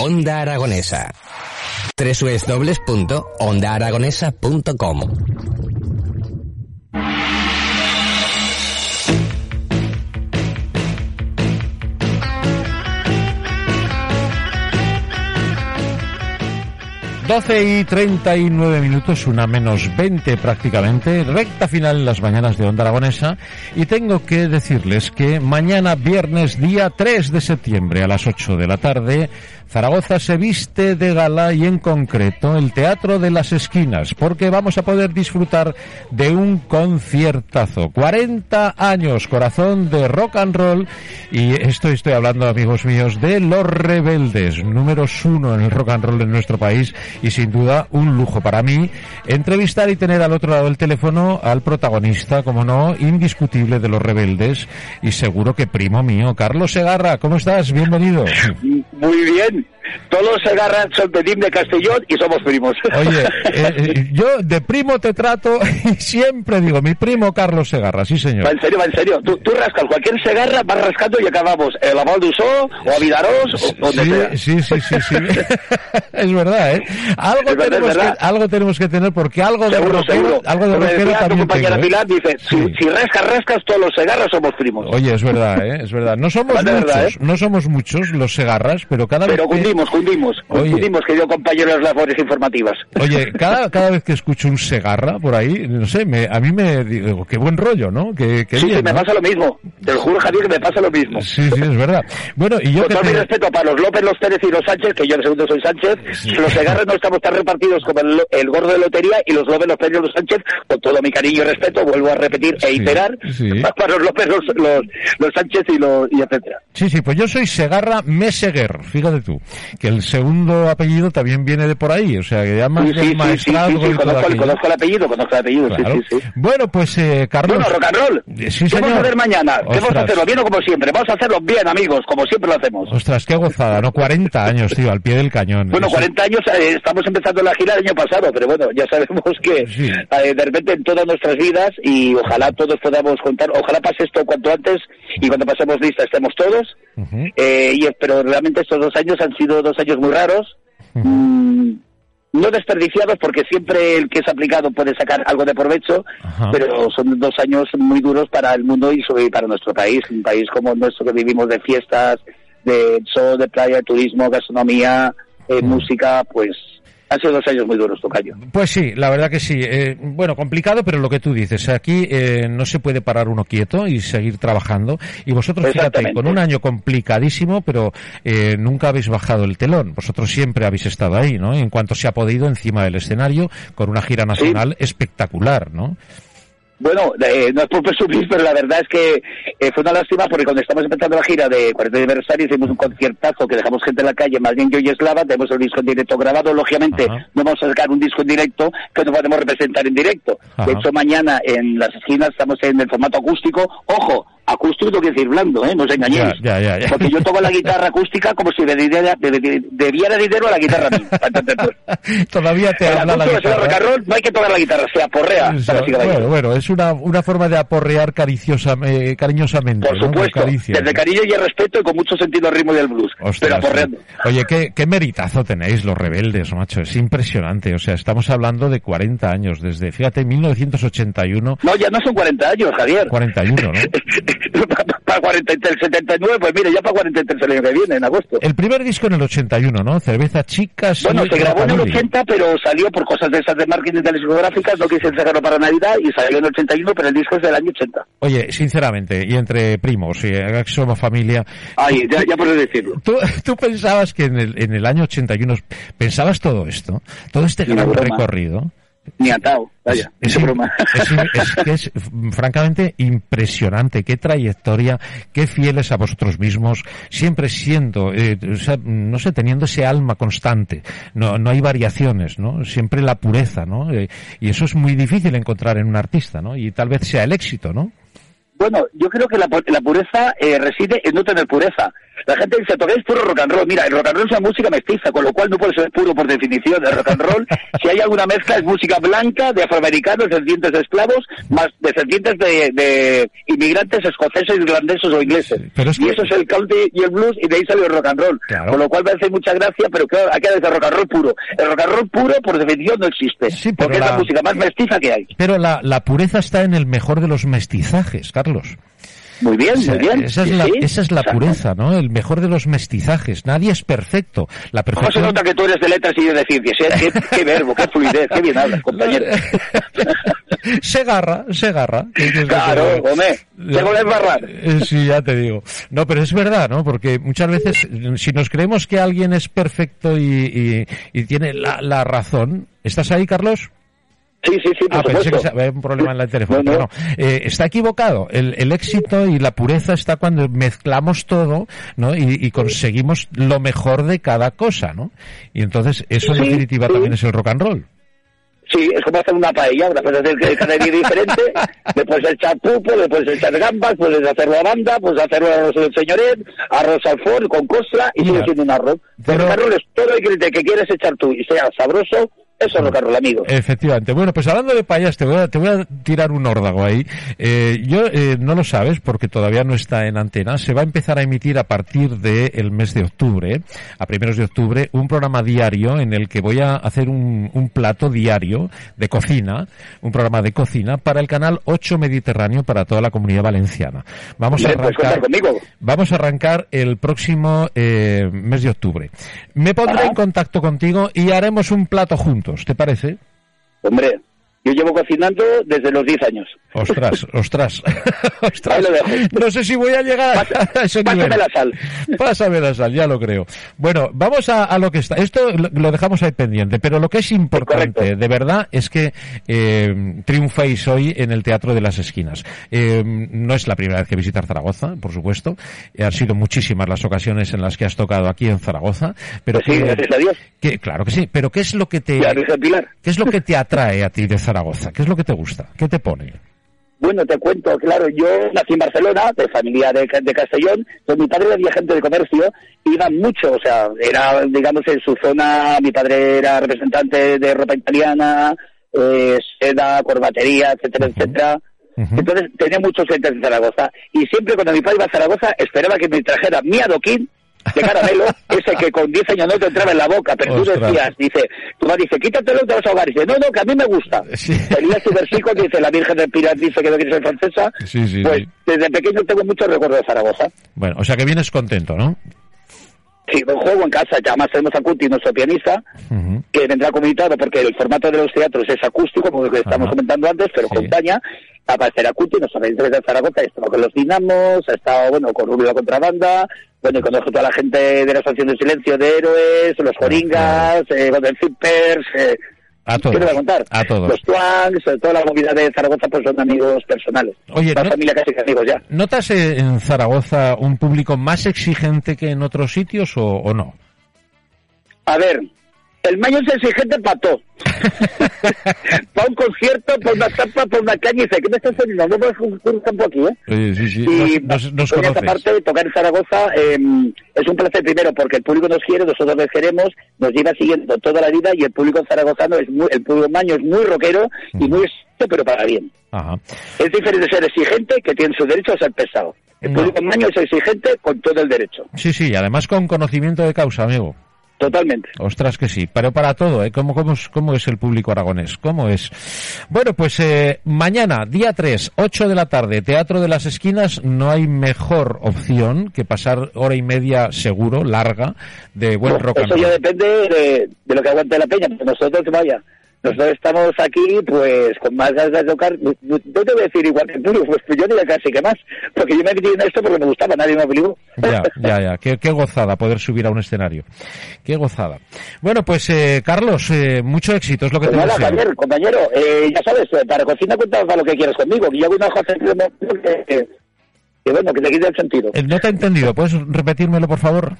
Onda Aragonesa. www.ondaaragonesa.com 12 y 39 minutos, una menos 20 prácticamente, recta final en las mañanas de Onda Aragonesa. Y tengo que decirles que mañana viernes día 3 de septiembre a las 8 de la tarde Zaragoza se viste de gala y en concreto el Teatro de las Esquinas, porque vamos a poder disfrutar de un conciertazo. 40 años, corazón de rock and roll, y esto estoy hablando, amigos míos, de Los Rebeldes, números uno en el rock and roll en nuestro país, y sin duda un lujo para mí entrevistar y tener al otro lado del teléfono al protagonista, como no, indiscutible de Los Rebeldes, y seguro que primo mío, Carlos Segarra, ¿cómo estás? Bienvenido. Muy bien, todos se agarran, son de de Castellón y somos primos. Oye, eh, eh, yo de primo te trato y siempre digo, mi primo Carlos Segarra, sí señor. Va en serio, va en serio. Tú, tú rascas cualquier Segarra, vas rascando y acabamos en la Val d'Usó o a Vidarós o donde sí, sea. Sí, sí, sí, sí. es verdad, ¿eh? Algo, verdad, tenemos verdad. Que, algo tenemos que tener porque algo de Seguro, rockero, seguro. algo de rockero decía tu también compañera tengo, ¿eh? Pilar, dice, Sí. si, si rascas, rascas, todos los Segarras somos primos. Oye, es verdad, ¿eh? Es verdad. No somos muchos, verdad, ¿eh? no somos muchos los Segarras, pero cada Pero vez que... cundimos, Oye. cundimos, querido compañero de las labores informativas. Oye, cada, cada vez que escucho un Segarra por ahí, no sé, me, a mí me digo, qué buen rollo, ¿no? Qué, qué sí, bien, sí, me ¿no? pasa lo mismo. Te lo juro, Javier, que me pasa lo mismo. Sí, sí, es verdad. Bueno, y yo Con que todo mi te- respeto para los López, los Pérez y los Sánchez, que yo en segundo soy Sánchez, los Segarras no estamos tan repartidos como el, el gordo de lotería y los López, los Pérez y los Sánchez, con todo mi cariño y respeto, vuelvo a repetir e Sí, iterar, sí. para los López, los, los, los Sánchez y los y etcétera. Sí, sí, pues yo soy Segarra Meseguer, fíjate tú, que el segundo apellido también viene de por ahí, o sea, que llamas Sí, sí, del sí, sí, sí, conozco, el- conozco el apellido, conozco el apellido, Claro. sí, sí, sí. Bueno, pues eh, Carlos. Bueno, rock and roll. Eh, Sí, ¿Qué vamos a señor. hacer mañana? ¿Qué vamos a hacerlo bien o como siempre? Vamos a hacerlo bien, amigos, como siempre lo hacemos. Ostras, qué gozada, ¿no? 40 años, tío, al pie del cañón. Bueno, Eso- 40 años, eh, estamos empezando la gira el año pasado, pero bueno, ya sabemos que Sí. eh, de repente en todas nuestras vidas y ojalá todos podamos contar, ojalá pase esto cuanto antes y cuando pasemos lista estemos todos. Ujú. Eh, y, pero realmente estos dos años han sido dos años muy raros. Mm, no desperdiciados porque siempre el que es aplicado puede sacar algo de provecho, Ajá. pero son dos años muy duros para el mundo y sobre para nuestro país, un país como el nuestro que vivimos de fiestas, de sol, de playa, de turismo, gastronomía, eh, música, pues han sido dos años muy duros, Tocayo. Pues sí, la verdad que sí. Eh, bueno, complicado, pero lo que tú dices, aquí eh, no se puede parar uno quieto y seguir trabajando. Y vosotros, fíjate, con un año complicadísimo, pero eh, nunca habéis bajado el telón. Vosotros siempre habéis estado ahí, ¿no? En cuanto se ha podido, encima del escenario, con una gira nacional espectacular, ¿no? Bueno, eh, no es por presumir, pero la verdad es que eh, fue una lástima porque cuando estamos empezando la gira de 40 aniversario hicimos un conciertazo que dejamos gente en la calle, más bien yo y Eslava, tenemos el disco en directo grabado, lógicamente Ajá. no vamos a sacar un disco en directo que no podemos representar en directo. Ajá. De hecho, mañana en las esquinas estamos en el formato acústico, ojo, acústico no quiere decir blando, ¿eh? no os engañéis. Ya, ya, ya. Porque yo toco la guitarra acústica como si debiera, de- debiera dinero a la guitarra a entendernos. Todavía te habla la guitarra. roll, no hay que tocar la guitarra, se aporrea. Para que bueno, bueno, es una, una forma de aporrear cariciosa, eh, cariñosamente. Por ¿no? Supuesto, caricia. desde cariño y el respeto y con mucho sentido del ritmo del blues. Ostras, pero aporreando. Oye, ¿qué, qué meritazo tenéis los rebeldes, macho. Es impresionante. O sea, estamos hablando de 40 años, desde, fíjate, 1981, No, ya no son 40 años, Javier. 41, ¿no? para para 43, el 79, pues mire, ya para 43 el año que viene, en agosto. El primer disco en el 81, ¿no? Cerveza Chicas. Bueno, se grabó en el 80, pero salió por cosas de esas de marketing de las discográficas, no quise sacarlo para Navidad y salió en el 81, pero el disco es del año 80. Oye, sinceramente, y entre primos, y somos familia... Ay, ya, ya puedes decirlo. ¿tú, ¿Tú, pensabas que en el, en el año 81, pensabas todo esto, todo este gran recorrido? Ni atado, vaya, es, es, broma. Es, francamente impresionante, qué trayectoria, qué fieles a vosotros mismos, siempre siendo, eh, o sea, no sé, teniendo ese alma constante, no, no hay variaciones, ¿no? Siempre la pureza, ¿no? Eh, y eso es muy difícil encontrar en un artista, ¿no? Y tal vez sea el éxito, ¿no? Bueno, yo creo que la, la pureza eh, reside en no tener pureza. La gente dice, es puro rock and roll. Mira, el rock and roll es una música mestiza, con lo cual no puede ser puro por definición. El rock and roll, si hay alguna mezcla, es música blanca de afroamericanos, descendientes de esclavos, más descendientes de, de inmigrantes escoceses, irlandeses o ingleses. y eso es el country y el blues, y de ahí sale el rock and roll. Con lo cual me hace mucha gracia, pero claro, hay que decir rock and roll puro. El rock and roll puro, por definición, no existe. porque es la música más mestiza que hay. Pero la, la pureza está en el mejor de los mestizajes, Carlos. Muy bien, muy bien. Esa es, la, esa es la pureza, ¿no? El mejor de los mestizajes. Nadie es perfecto. La perfección... ¿Cómo se nota que tú eres de letras y yo de ciencias? ¿eh? ¿Qué, qué, verbo, qué fluidez, qué bien hablas, compañero. se agarra, se agarra. Claro, hombre, tengo barrar. Eh, sí, ya te digo. No, pero es verdad, ¿no? Porque muchas veces, si nos creemos que alguien es perfecto y, y, y tiene la, la razón... ¿Estás ahí, Carlos? Sí, sí, sí, por ah, pensé que había un problema en el teléfono. No, no. Eh, está equivocado. El, el, éxito y la pureza está cuando mezclamos todo, ¿no? Y, y conseguimos lo mejor de cada cosa, ¿no? Y entonces eso en definitiva también es el rock and roll. Sí, es como hacer una paella, una puedes hacer cada día diferente, le puedes echar pupo, le puedes echar gambas, puedes hacerlo a banda, puedes hacerlo a señoret, arroz al forno con costra y sigue siendo un arroz. Pero el arroz es todo el que, que quieres echar tú y sea sabroso, eso es lo Carlos, amigo. Efectivamente. Bueno, pues hablando de payas, te voy a, te voy a tirar un órdago ahí. Eh, yo, eh, no lo sabes porque todavía no está en antena. Se va a empezar a emitir a partir del mes de octubre, a primeros de octubre, un programa diario en el que voy a hacer un, un plato diario de cocina, un programa de cocina para el canal 8 Mediterráneo para toda la comunidad valenciana. Vamos a arrancar, vamos a arrancar el próximo eh, mes de octubre. Me pondré en contacto contigo y haremos un plato juntos. ¿Te parece? Hombre, yo llevo cocinando desde los 10 años. Ostras, ostras. ostras. No sé si voy a llegar a ese nivel. Pásame la sal. Pásame la sal, ya lo creo. Bueno, vamos a, lo que está. Esto lo dejamos ahí pendiente, pero lo que es importante, de verdad, es que eh, triunféis hoy en el Teatro de las Esquinas. Eh, no es la primera vez que visitar Zaragoza, por supuesto. Eh, han sido muchísimas las ocasiones en las que has tocado aquí en Zaragoza. Pero pues sí, gracias a Dios. Que, claro que sí, pero ¿qué es lo que te, ¿qué es lo que te atrae a ti de Zaragoza? Zaragoza? ¿Qué es lo que te gusta? ¿Qué te pone? Bueno, te cuento, claro, yo nací en Barcelona, de familia de, de Castellón, pues mi padre era agente de comercio, iba mucho, o sea, era, digamos, en su zona, mi padre era representante de ropa italiana, eh, seda, corbatería, etcétera, etcétera. Entonces tenía muchos clientes en Zaragoza y siempre cuando mi padre iba a Zaragoza esperaba que me trajera mi adoquín de caramelo, ese que con 10 años no te entraba en la boca, pero tú decías, dice, tu madre dice, quítatelo, te vas a ahogar. Y dice, no, no, que a mí me gusta. Sí. Tenía este versículo dice, la Virgen del Pilar dice que no quiere ser francesa. Sí, sí, pues desde pequeño tengo muchos recuerdos de Zaragoza. Bueno, o sea que vienes contento, ¿no? Sí, un juego en casa, ya además tenemos a Cuti, nuestro pianista, que vendrá comunitado porque el formato de los teatros es acústico, como lo que estamos comentando antes, pero sí. acompaña aparecerá Cuti, nos sabéis de Zaragoza, ha estado con los Dinamos, ha estado, bueno, con Rubio la Contrabanda, bueno, y conozco a toda la gente de la Estación de Silencio de Héroes, los Joringas, eh, Golden Zippers, eh, a todos. ¿Qué voy a contar? A todos. Los Twangs, toda la movida de Zaragoza, pues son amigos personales. Oye, la familia casi que amigos ya. ¿Notas en Zaragoza un público más exigente que en otros sitios o, o no? A ver, el mayo es exigente para todo. para un concierto, para una tapa, para una caña, y dice, ¿qué me estás poniendo? No me un campo aquí, ¿eh? Sí, sí, sí. Y nos, nos, por esta parte, tocar en Zaragoza eh, es un placer primero porque el público nos quiere, nosotros les queremos, nos lleva siguiendo toda la vida y el público zaragozano es muy, el público maño es muy rockero y muy exigente, pero para bien. Ajá. Es diferente ser exigente que tiene su derecho a ser pesado. El No. público maño es exigente con todo el derecho. Sí, sí, además con conocimiento de causa, amigo. Totalmente. Ostras que sí, pero para todo, ¿eh? ¿Cómo, cómo, es, cómo es el público aragonés? ¿Cómo es? Bueno, pues eh, mañana, día 3, 8 de la tarde, Teatro de las Esquinas, no hay mejor opción que pasar hora y media seguro, larga, de buen rock and Eso roll. ya depende de, de lo que aguante la peña, nosotros, vaya, nosotros estamos aquí, pues, con más ganas de tocar, no te voy a decir igual que tú, pues yo diría casi que más, porque yo me metí en esto porque me gustaba, nadie me obligó. Ya, ya, ya. Qué, qué gozada poder subir a un escenario. Qué gozada. Bueno, pues, eh, Carlos, eh, mucho éxito, es lo que Pues te nada. Javier, compañero, eh, ya sabes, eh, para cocina cuenta para lo que quieras conmigo, que yo hago una hoja que, que, que bueno, que te quite el sentido. Eh, No te he entendido, ¿puedes repetírmelo, por favor?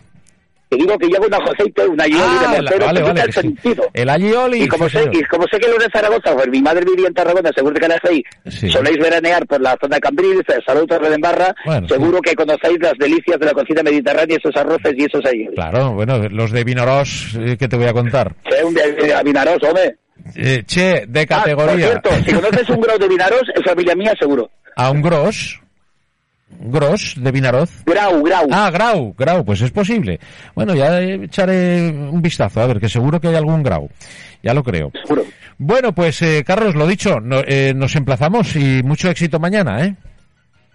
Te digo que hago un aceite, una aioli Ah, de mortero, vale, vale, el sí. sentido. El alioli. Y como, sí, sé, señor. y como sé que lo de Zaragoza, pues mi madre vivía en Tarragona, seguro que la hacéis, Sí. soléis veranear por la zona de Cambrils, Salud de Bueno, seguro que conocéis las delicias de la cocina mediterránea, esos arroces y esos ahí. Claro, bueno, los de Vinoros, eh, ¿qué te voy a contar? Sé un de, de Vinaros, hombre. Eh, che, de Ah, por categoría. cierto, si conoces un grau de Vinaros, es familia mía, seguro. A un gros. Gros de Vinaroz. Grau, grau. Ah, Grau, Grau, pues es posible. Bueno, ya echaré un vistazo, a ver, que seguro que hay algún Grau. Ya lo creo. Seguro. Bueno, pues eh, Carlos, lo dicho, no- eh, nos emplazamos y mucho éxito mañana, ¿eh?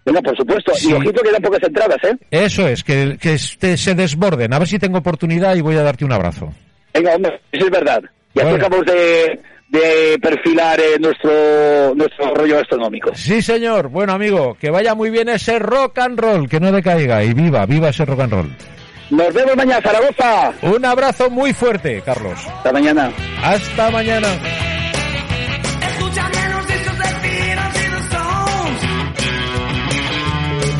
Venga, por supuesto. Sí. Y ojito que dan pocas entradas, ¿eh? Eso es, que, que este- se desborden. A ver si tengo oportunidad y voy a darte un abrazo. Venga, hombre, eso es verdad. Ya Bueno. acabamos de, de perfilar eh, nuestro, nuestro rollo astronómico. Sí, señor. Bueno, amigo, que vaya muy bien ese rock and roll, que no decaiga y viva, viva ese rock and roll. Nos vemos mañana, Zaragoza. Un abrazo muy fuerte, Carlos. Hasta mañana. Hasta mañana.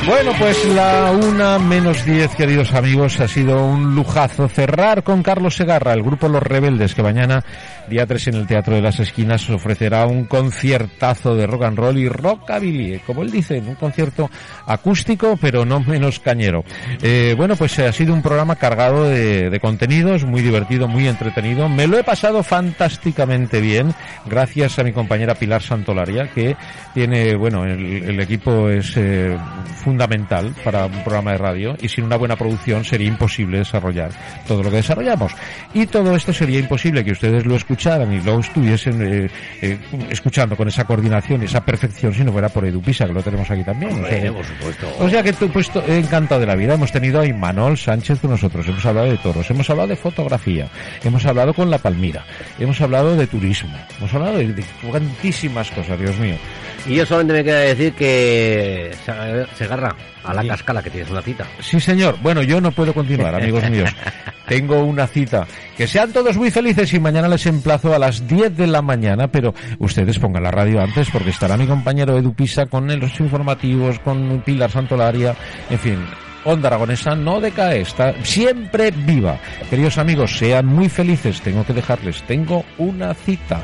Bueno, pues la una menos diez, queridos amigos, ha sido un lujazo cerrar con Carlos Segarra, el grupo Los Rebeldes, que mañana, día 3 en el Teatro de las Esquinas, ofrecerá un conciertazo de rock and roll y rockabilly, como él dice, un concierto acústico, pero no menos cañero. Eh, bueno, pues ha sido un programa cargado de, contenidos, muy divertido, muy entretenido. Me lo he pasado fantásticamente bien, gracias a mi compañera Pilar Santolaria, que tiene, bueno, el, equipo es eh, fundamental para un programa de radio y sin una buena producción sería imposible desarrollar todo lo que desarrollamos. Y todo esto sería imposible que ustedes lo escucharan y lo estuviesen eh, eh, escuchando con esa coordinación y esa perfección si no fuera por Edu Pisa, que lo tenemos aquí también. O sea que- por supuesto. o sea que tú, pues, encantado de la vida. Hemos tenido a Imanol Sánchez con nosotros, hemos hablado de toros, hemos hablado de fotografía, hemos hablado con La Palmira, hemos hablado de turismo, hemos hablado de, de cuantísimas cosas, Dios mío. Y yo solamente me queda decir que se, se a la Sí. cascala que tienes una cita. Sí, señor. Bueno, yo no puedo continuar, amigos míos. Tengo una cita. Que sean todos muy felices y mañana les emplazo a las 10 de la mañana, pero ustedes pongan la radio antes porque estará mi compañero Edu Pisa con los informativos, con Pilar Santolaria, en fin. Onda Aragonesa no decae, está siempre viva. Queridos amigos, sean muy felices. Tengo que dejarles, tengo una cita.